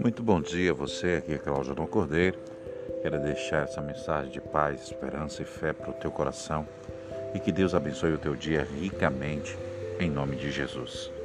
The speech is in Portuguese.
Muito bom dia a você, aqui é Cláudio Dom Cordeiro. Quero deixar essa mensagem de paz, esperança e fé para o teu coração e que Deus abençoe o teu dia ricamente, em nome de Jesus.